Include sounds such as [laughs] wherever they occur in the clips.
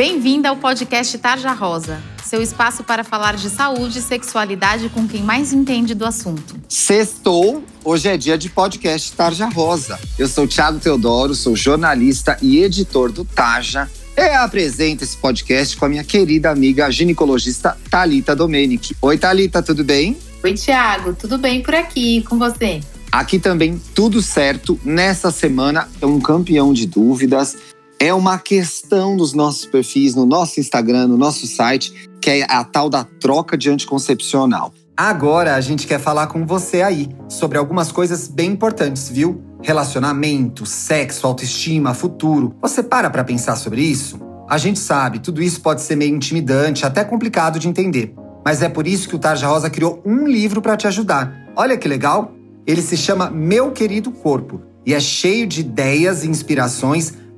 Bem-vinda ao podcast Tarja Rosa, seu espaço para falar de saúde e sexualidade com quem mais entende do assunto. Sextou, hoje é dia de podcast Tarja Rosa. Eu sou Thiago Teodoro, sou jornalista e editor do Tarja. Eu apresento esse podcast com a minha querida amiga ginecologista Talita Domenic. Oi, Talita, tudo bem? Oi, Thiago, tudo bem por aqui com você? Aqui também tudo certo. Nessa semana é um campeão de dúvidas é uma questão dos nossos perfis, no nosso Instagram, no nosso site, que é a tal da troca de anticoncepcional. Agora a gente quer falar com você aí sobre algumas coisas bem importantes, viu? Relacionamento, sexo, autoestima, futuro. Você para pra pensar sobre isso? A gente sabe, tudo isso pode ser meio intimidante, até complicado de entender. Mas é por isso que o Tarja Rosa criou um livro para te ajudar. Olha que legal! Ele se chama Meu Querido Corpo e é cheio de ideias e inspirações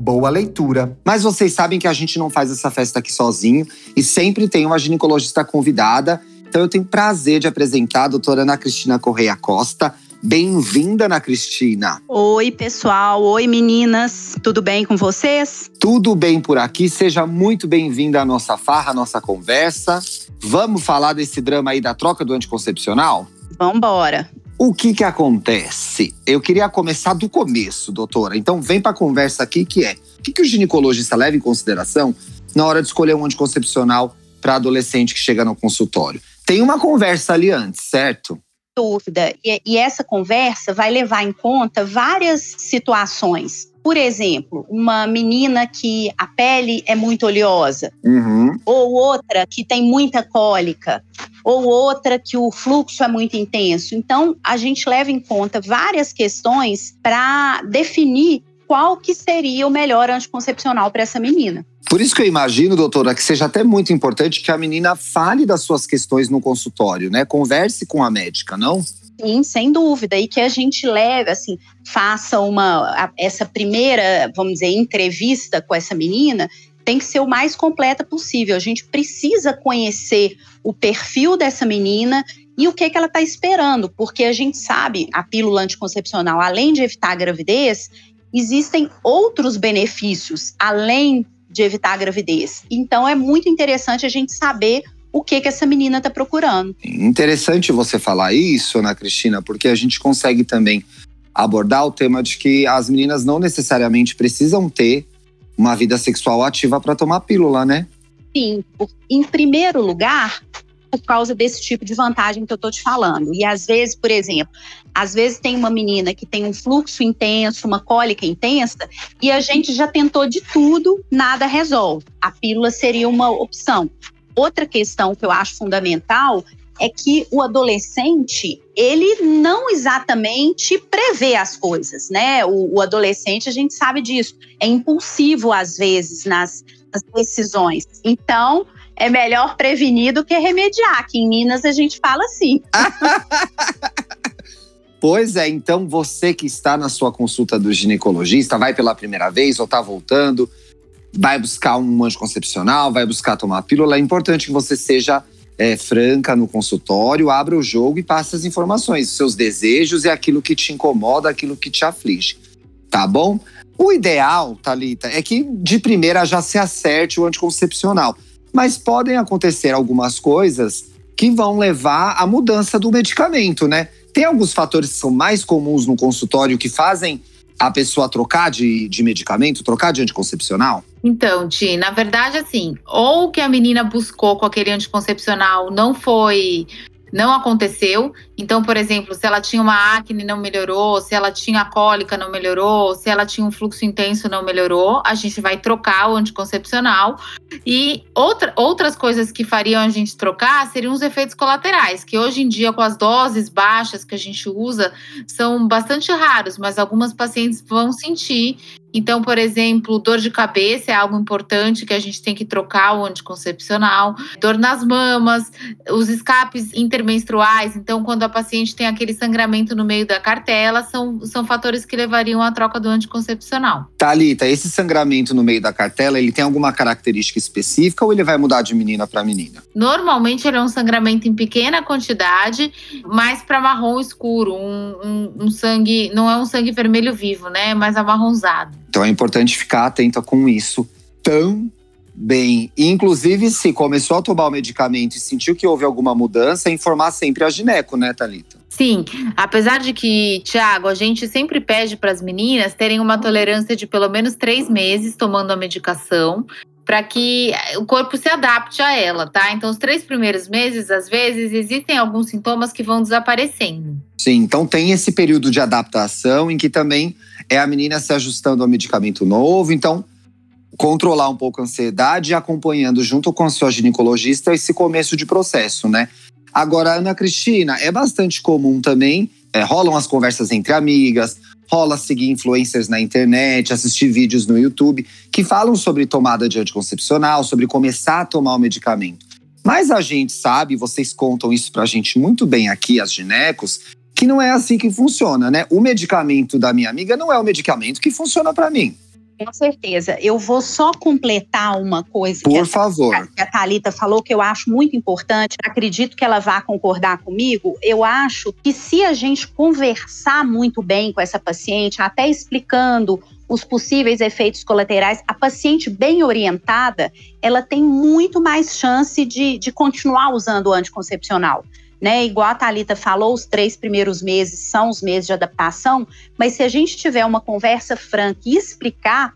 Boa leitura. Mas vocês sabem que a gente não faz essa festa aqui sozinho e sempre tem uma ginecologista convidada. Então eu tenho prazer de apresentar a doutora Ana Cristina Correia Costa. Bem-vinda, Ana Cristina. Oi, pessoal. Oi, meninas. Tudo bem com vocês? Tudo bem por aqui. Seja muito bem-vinda à nossa farra, à nossa conversa. Vamos falar desse drama aí da troca do anticoncepcional? Vamos embora. O que que acontece? Eu queria começar do começo, doutora. Então vem para a conversa aqui que é: o que, que o ginecologista leva em consideração na hora de escolher um anticoncepcional para adolescente que chega no consultório? Tem uma conversa ali antes, certo? Dúvida. E, e essa conversa vai levar em conta várias situações. Por exemplo, uma menina que a pele é muito oleosa, uhum. ou outra que tem muita cólica, ou outra que o fluxo é muito intenso. Então, a gente leva em conta várias questões para definir qual que seria o melhor anticoncepcional para essa menina. Por isso que eu imagino, doutora, que seja até muito importante que a menina fale das suas questões no consultório, né? Converse com a médica, não? Sim, sem dúvida. E que a gente leve, assim, faça uma essa primeira, vamos dizer, entrevista com essa menina tem que ser o mais completa possível. A gente precisa conhecer o perfil dessa menina e o que, que ela está esperando, porque a gente sabe a pílula anticoncepcional, além de evitar a gravidez, existem outros benefícios além de evitar a gravidez. Então é muito interessante a gente saber o que que essa menina está procurando. Interessante você falar isso, Ana Cristina, porque a gente consegue também abordar o tema de que as meninas não necessariamente precisam ter uma vida sexual ativa para tomar pílula, né? Sim, em primeiro lugar, por causa desse tipo de vantagem que eu estou te falando. E às vezes, por exemplo, às vezes tem uma menina que tem um fluxo intenso, uma cólica intensa, e a gente já tentou de tudo, nada resolve. A pílula seria uma opção. Outra questão que eu acho fundamental é que o adolescente, ele não exatamente prevê as coisas, né? O, o adolescente, a gente sabe disso, é impulsivo às vezes nas, nas decisões. Então, é melhor prevenir do que remediar, que em Minas a gente fala assim. [laughs] Pois é, então você que está na sua consulta do ginecologista, vai pela primeira vez ou está voltando, vai buscar um anticoncepcional, vai buscar tomar pílula, é importante que você seja é, franca no consultório, abra o jogo e passe as informações, seus desejos e aquilo que te incomoda, aquilo que te aflige. Tá bom? O ideal, Talita, é que de primeira já se acerte o anticoncepcional. Mas podem acontecer algumas coisas que vão levar à mudança do medicamento, né? Tem alguns fatores que são mais comuns no consultório que fazem a pessoa trocar de, de medicamento, trocar de anticoncepcional? Então, Ti, na verdade, assim, ou que a menina buscou com aquele anticoncepcional não foi. Não aconteceu, Então, por exemplo, se ela tinha uma acne não melhorou, se ela tinha cólica não melhorou, se ela tinha um fluxo intenso não melhorou, a gente vai trocar o anticoncepcional. E outra, outras coisas que fariam a gente trocar seriam os efeitos colaterais, que hoje em dia, com as doses baixas que a gente usa, são bastante raros, mas algumas pacientes vão sentir então, por exemplo, dor de cabeça é algo importante que a gente tem que trocar o anticoncepcional, dor nas mamas, os escapes intermenstruais. Então, quando a paciente tem aquele sangramento no meio da cartela, são, são fatores que levariam à troca do anticoncepcional. Talita, esse sangramento no meio da cartela, ele tem alguma característica específica ou ele vai mudar de menina para menina? Normalmente, ele é um sangramento em pequena quantidade, mais para marrom escuro, um, um, um sangue, não é um sangue vermelho vivo, né? Mas amarronzado. Então é importante ficar atenta com isso também. Inclusive, se começou a tomar o medicamento e sentiu que houve alguma mudança, informar sempre a gineco, né, Thalita? Sim, apesar de que, Tiago, a gente sempre pede para as meninas terem uma tolerância de pelo menos três meses tomando a medicação, para que o corpo se adapte a ela, tá? Então, os três primeiros meses, às vezes, existem alguns sintomas que vão desaparecendo. Sim, então tem esse período de adaptação em que também é a menina se ajustando ao medicamento novo. Então, controlar um pouco a ansiedade acompanhando junto com a sua ginecologista esse começo de processo, né? Agora, Ana Cristina, é bastante comum também, é, rolam as conversas entre amigas, rola seguir influencers na internet, assistir vídeos no YouTube que falam sobre tomada de anticoncepcional, sobre começar a tomar o medicamento. Mas a gente sabe, vocês contam isso pra gente muito bem aqui, as ginecos, que não é assim que funciona, né? O medicamento da minha amiga não é o medicamento que funciona para mim. Com certeza. Eu vou só completar uma coisa Por que, a, favor. que a Thalita falou, que eu acho muito importante. Acredito que ela vá concordar comigo. Eu acho que se a gente conversar muito bem com essa paciente, até explicando os possíveis efeitos colaterais, a paciente bem orientada, ela tem muito mais chance de, de continuar usando o anticoncepcional né? Igual a Thalita falou, os três primeiros meses são os meses de adaptação, mas se a gente tiver uma conversa franca e explicar,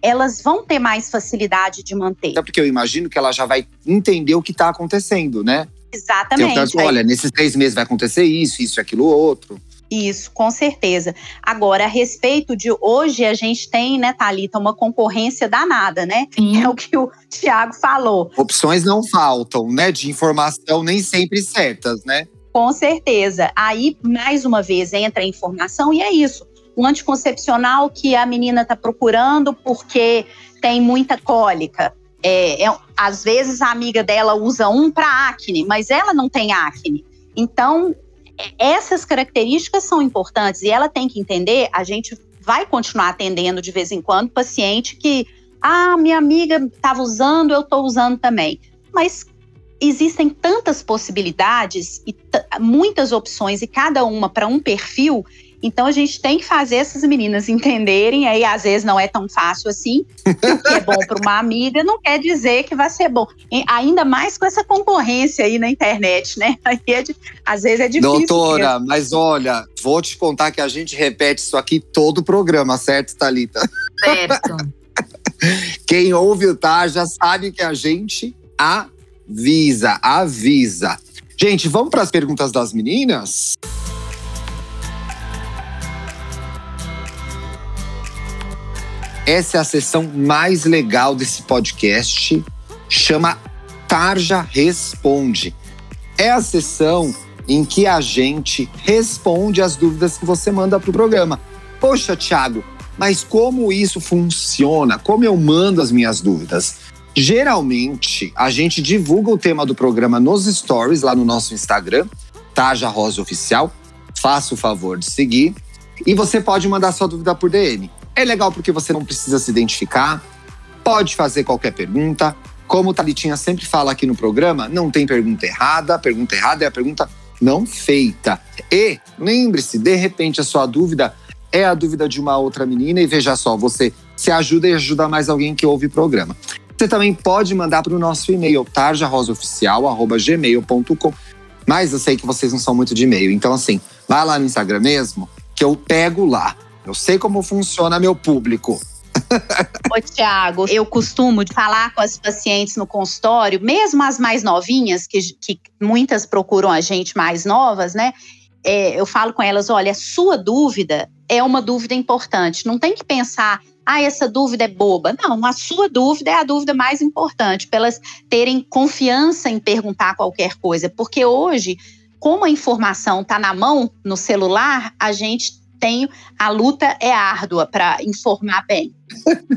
elas vão ter mais facilidade de manter. É porque eu imagino que ela já vai entender o que está acontecendo, né? Exatamente. Então, olha, nesses três meses vai acontecer isso, isso, aquilo, outro. Isso, com certeza. Agora, a respeito de hoje, a gente tem, né, Thalita, uma concorrência danada, né? Sim. É o que o Tiago falou. Opções não faltam, né? De informação nem sempre certas, né? Com certeza. Aí, mais uma vez, entra a informação e é isso. O anticoncepcional que a menina está procurando porque tem muita cólica. É, é, às vezes a amiga dela usa um para acne, mas ela não tem acne. Então, essas características são importantes e ela tem que entender, a gente vai continuar atendendo de vez em quando paciente que, ah, minha amiga estava usando, eu estou usando também. Mas existem tantas possibilidades e muitas opções e cada uma para um perfil então a gente tem que fazer essas meninas entenderem, aí às vezes não é tão fácil assim. O que é bom para uma amiga não quer dizer que vai ser bom. E ainda mais com essa concorrência aí na internet, né? [laughs] Aí é de, às vezes é difícil. Doutora, mesmo. mas olha, vou te contar que a gente repete isso aqui todo o programa, certo, Thalita? Certo. [laughs] Quem ouve o Tá já sabe que a gente avisa, avisa. Gente, vamos para as perguntas das meninas? Essa é a sessão mais legal desse podcast. Chama Tarja Responde. É a sessão em que a gente responde as dúvidas que você manda para o programa. Poxa, Thiago, mas como isso funciona? Como eu mando as minhas dúvidas? Geralmente, a gente divulga o tema do programa nos stories lá no nosso Instagram, Tarja Rosa Oficial. Faça o favor de seguir. E você pode mandar sua dúvida por DM. É legal porque você não precisa se identificar, pode fazer qualquer pergunta. Como o Talitinha sempre fala aqui no programa, não tem pergunta errada. A pergunta errada é a pergunta não feita. E lembre-se, de repente a sua dúvida é a dúvida de uma outra menina e veja só, você se ajuda e ajuda mais alguém que ouve o programa. Você também pode mandar para o nosso e-mail, tarjarosaoficial.gmail.com. Mas eu sei que vocês não são muito de e-mail, então assim, vai lá no Instagram mesmo, que eu pego lá. Eu sei como funciona meu público. [laughs] Ô, Tiago, eu costumo falar com as pacientes no consultório, mesmo as mais novinhas, que, que muitas procuram a gente mais novas, né? é, eu falo com elas: olha, a sua dúvida é uma dúvida importante. Não tem que pensar, ah, essa dúvida é boba. Não, a sua dúvida é a dúvida mais importante, para elas terem confiança em perguntar qualquer coisa. Porque hoje, como a informação está na mão, no celular, a gente tem. A luta é árdua para informar bem.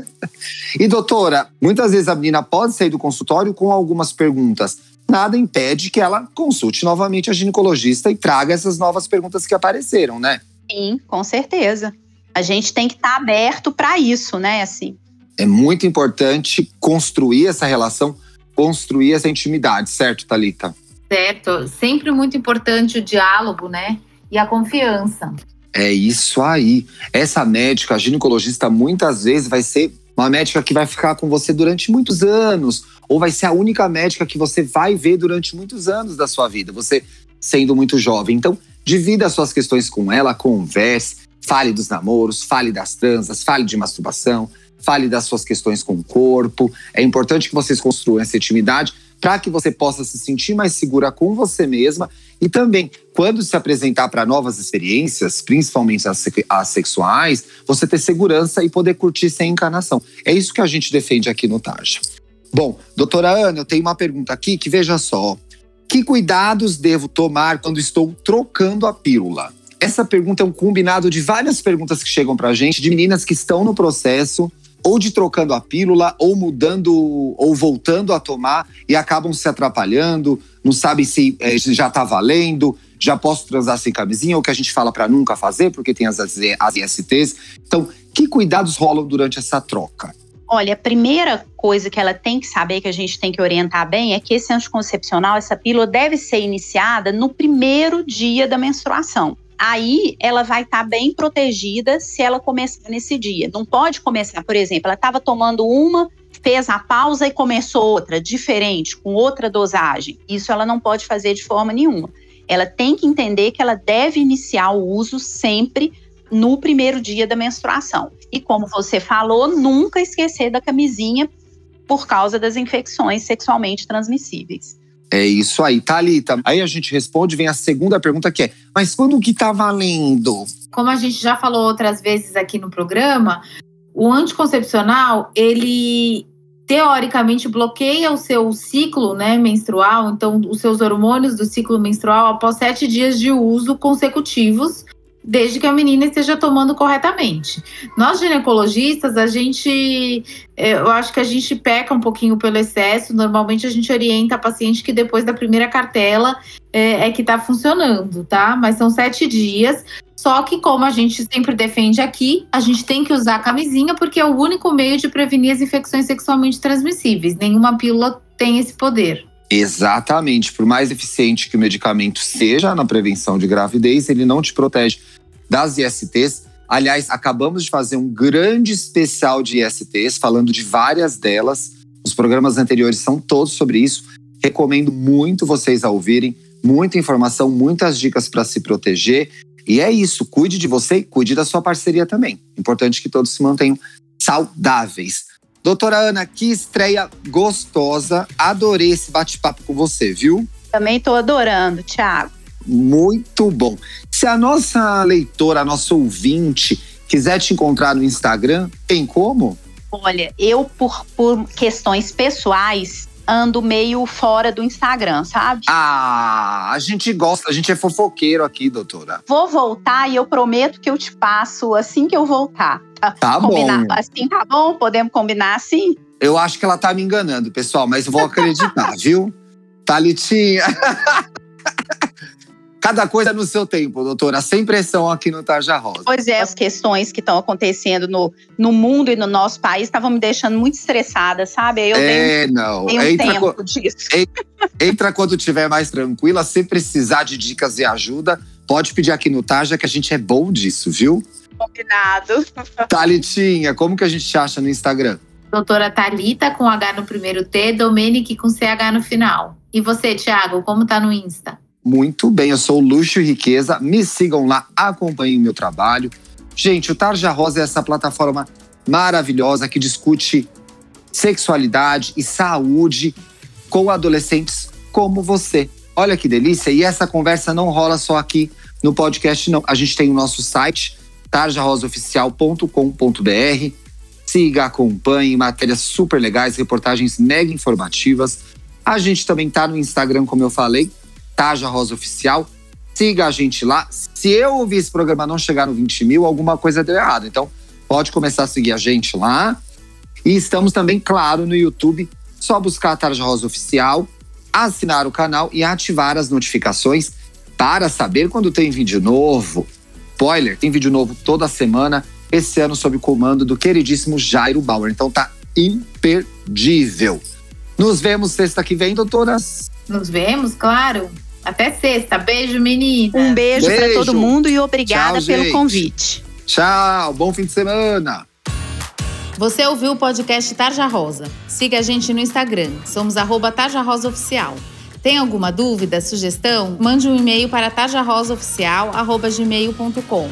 [laughs] e, doutora, muitas vezes a menina pode sair do consultório com algumas perguntas. Nada impede que ela consulte novamente a ginecologista e traga essas novas perguntas que apareceram, né? Sim, com certeza. A gente tem que estar tá aberto para isso, né? Assim. É muito importante construir essa relação, construir essa intimidade, certo, Talita? Certo. Sempre muito importante o diálogo, né? E a confiança. É isso aí. Essa médica, a ginecologista, muitas vezes vai ser uma médica que vai ficar com você durante muitos anos, ou vai ser a única médica que você vai ver durante muitos anos da sua vida, você sendo muito jovem. Então, divida as suas questões com ela, converse, fale dos namoros, fale das transas, fale de masturbação, fale das suas questões com o corpo. É importante que vocês construam essa intimidade para que você possa se sentir mais segura com você mesma e também, quando se apresentar para novas experiências, principalmente as, sexuais, você ter segurança e poder curtir sem encarnação. É isso que a gente defende aqui no Tarja. Bom, doutora Ana, eu tenho uma pergunta aqui que veja só. Que cuidados devo tomar quando estou trocando a pílula? Essa pergunta é um combinado de várias perguntas que chegam para a gente, de meninas que estão no processo ou de trocando a pílula, ou mudando, ou voltando a tomar e acabam se atrapalhando, não sabem se é, já está valendo, já posso transar sem camisinha, ou que a gente fala para nunca fazer, porque tem as, as ISTs. Então, que cuidados rolam durante essa troca? Olha, a primeira coisa que ela tem que saber, que a gente tem que orientar bem, é que esse anticoncepcional, essa pílula, deve ser iniciada no primeiro dia da menstruação aí ela vai estar tá bem protegida se ela começar nesse dia. Não pode começar, por exemplo, ela estava tomando uma, fez a pausa e começou outra, diferente, com outra dosagem. Isso ela não pode fazer de forma nenhuma. Ela tem que entender que ela deve iniciar o uso sempre no primeiro dia da menstruação. E como você falou, nunca esquecer da camisinha por causa das infecções sexualmente transmissíveis. É isso aí, Thalita. Aí a gente responde, vem a segunda pergunta que é: mas quando que tá valendo? Como a gente já falou outras vezes aqui no programa, o anticoncepcional, ele teoricamente bloqueia o seu ciclo né, menstrual, então os seus hormônios do ciclo menstrual após sete dias de uso consecutivos desde que a menina esteja tomando corretamente. Nós ginecologistas, a gente, é, eu acho que a gente peca um pouquinho pelo excesso. Normalmente a gente orienta a paciente que depois da primeira cartela é, é que está funcionando, tá? Mas são sete dias. Só que, como a gente sempre defende aqui, a gente tem que usar a camisinha porque é o único meio de prevenir as infecções sexualmente transmissíveis. Nenhuma pílula tem esse poder. Exatamente. Por mais eficiente que o medicamento seja na prevenção de gravidez, ele não te protege das ISTs. Aliás, acabamos de fazer um grande especial de ISTs, falando de várias delas. Os programas anteriores são todos sobre isso. Recomendo muito vocês a ouvirem. Muita informação, muitas dicas para se proteger. E é isso, cuide de você e cuide da sua parceria também. Importante que todos se mantenham saudáveis. Doutora Ana, que estreia gostosa. Adorei esse bate-papo com você, viu? Também estou adorando, Thiago. Muito bom. Se a nossa leitora, a nossa ouvinte, quiser te encontrar no Instagram, tem como? Olha, eu, por, por questões pessoais, ando meio fora do Instagram, sabe? Ah, a gente gosta, a gente é fofoqueiro aqui, doutora. Vou voltar e eu prometo que eu te passo assim que eu voltar. Tá, tá bom. Assim, tá bom? Podemos combinar assim? Eu acho que ela tá me enganando, pessoal, mas vou acreditar, [laughs] viu? Thalitinha. [laughs] Cada coisa no seu tempo, doutora. Sem pressão aqui no Tarja Rosa. Pois é, as questões que estão acontecendo no, no mundo e no nosso país estavam me deixando muito estressada, sabe? Eu é, dei, não. Um entra, tempo disso. [laughs] Entra quando estiver mais tranquila. Se precisar de dicas e ajuda, pode pedir aqui no Tarja, que a gente é bom disso, viu? Combinado. [laughs] Thalitinha, como que a gente te acha no Instagram? Doutora Talita com H no primeiro T, Domenic com CH no final. E você, Thiago, como tá no Insta? Muito bem, eu sou Luxo e Riqueza. Me sigam lá, acompanhem meu trabalho. Gente, o Tarja Rosa é essa plataforma maravilhosa que discute sexualidade e saúde com adolescentes como você. Olha que delícia! E essa conversa não rola só aqui No podcast, não. A gente tem o nosso site, tarjarosaoficial.com.br. Siga, acompanhe matérias super legais, reportagens mega informativas. A gente também tá no Instagram, como eu falei, Tarja Rosa Oficial. Siga a gente lá. Se eu ouvir esse programa não chegar no 20 mil, alguma coisa deu errado. Então, pode começar a seguir a gente lá. E estamos também, claro, no YouTube. Só buscar a Tarja Rosa Oficial, assinar o canal e ativar as notificações para saber quando tem vídeo novo. Spoiler, tem vídeo novo toda semana, esse ano sob o comando do queridíssimo Jairo Bauer. Então tá imperdível. Nos vemos sexta que vem, doutoras. Nos vemos, claro. Até sexta. Beijo, menina. Um beijo, Beijo. para todo mundo e obrigada Tchau, pelo gente. convite. Tchau, bom fim de semana. Você ouviu o podcast Tarja Rosa. Siga a gente no Instagram. Somos arroba Tarja Rosa Oficial. Tem alguma dúvida, sugestão? Mande um e-mail para tarjarosaoficial.gmail.com.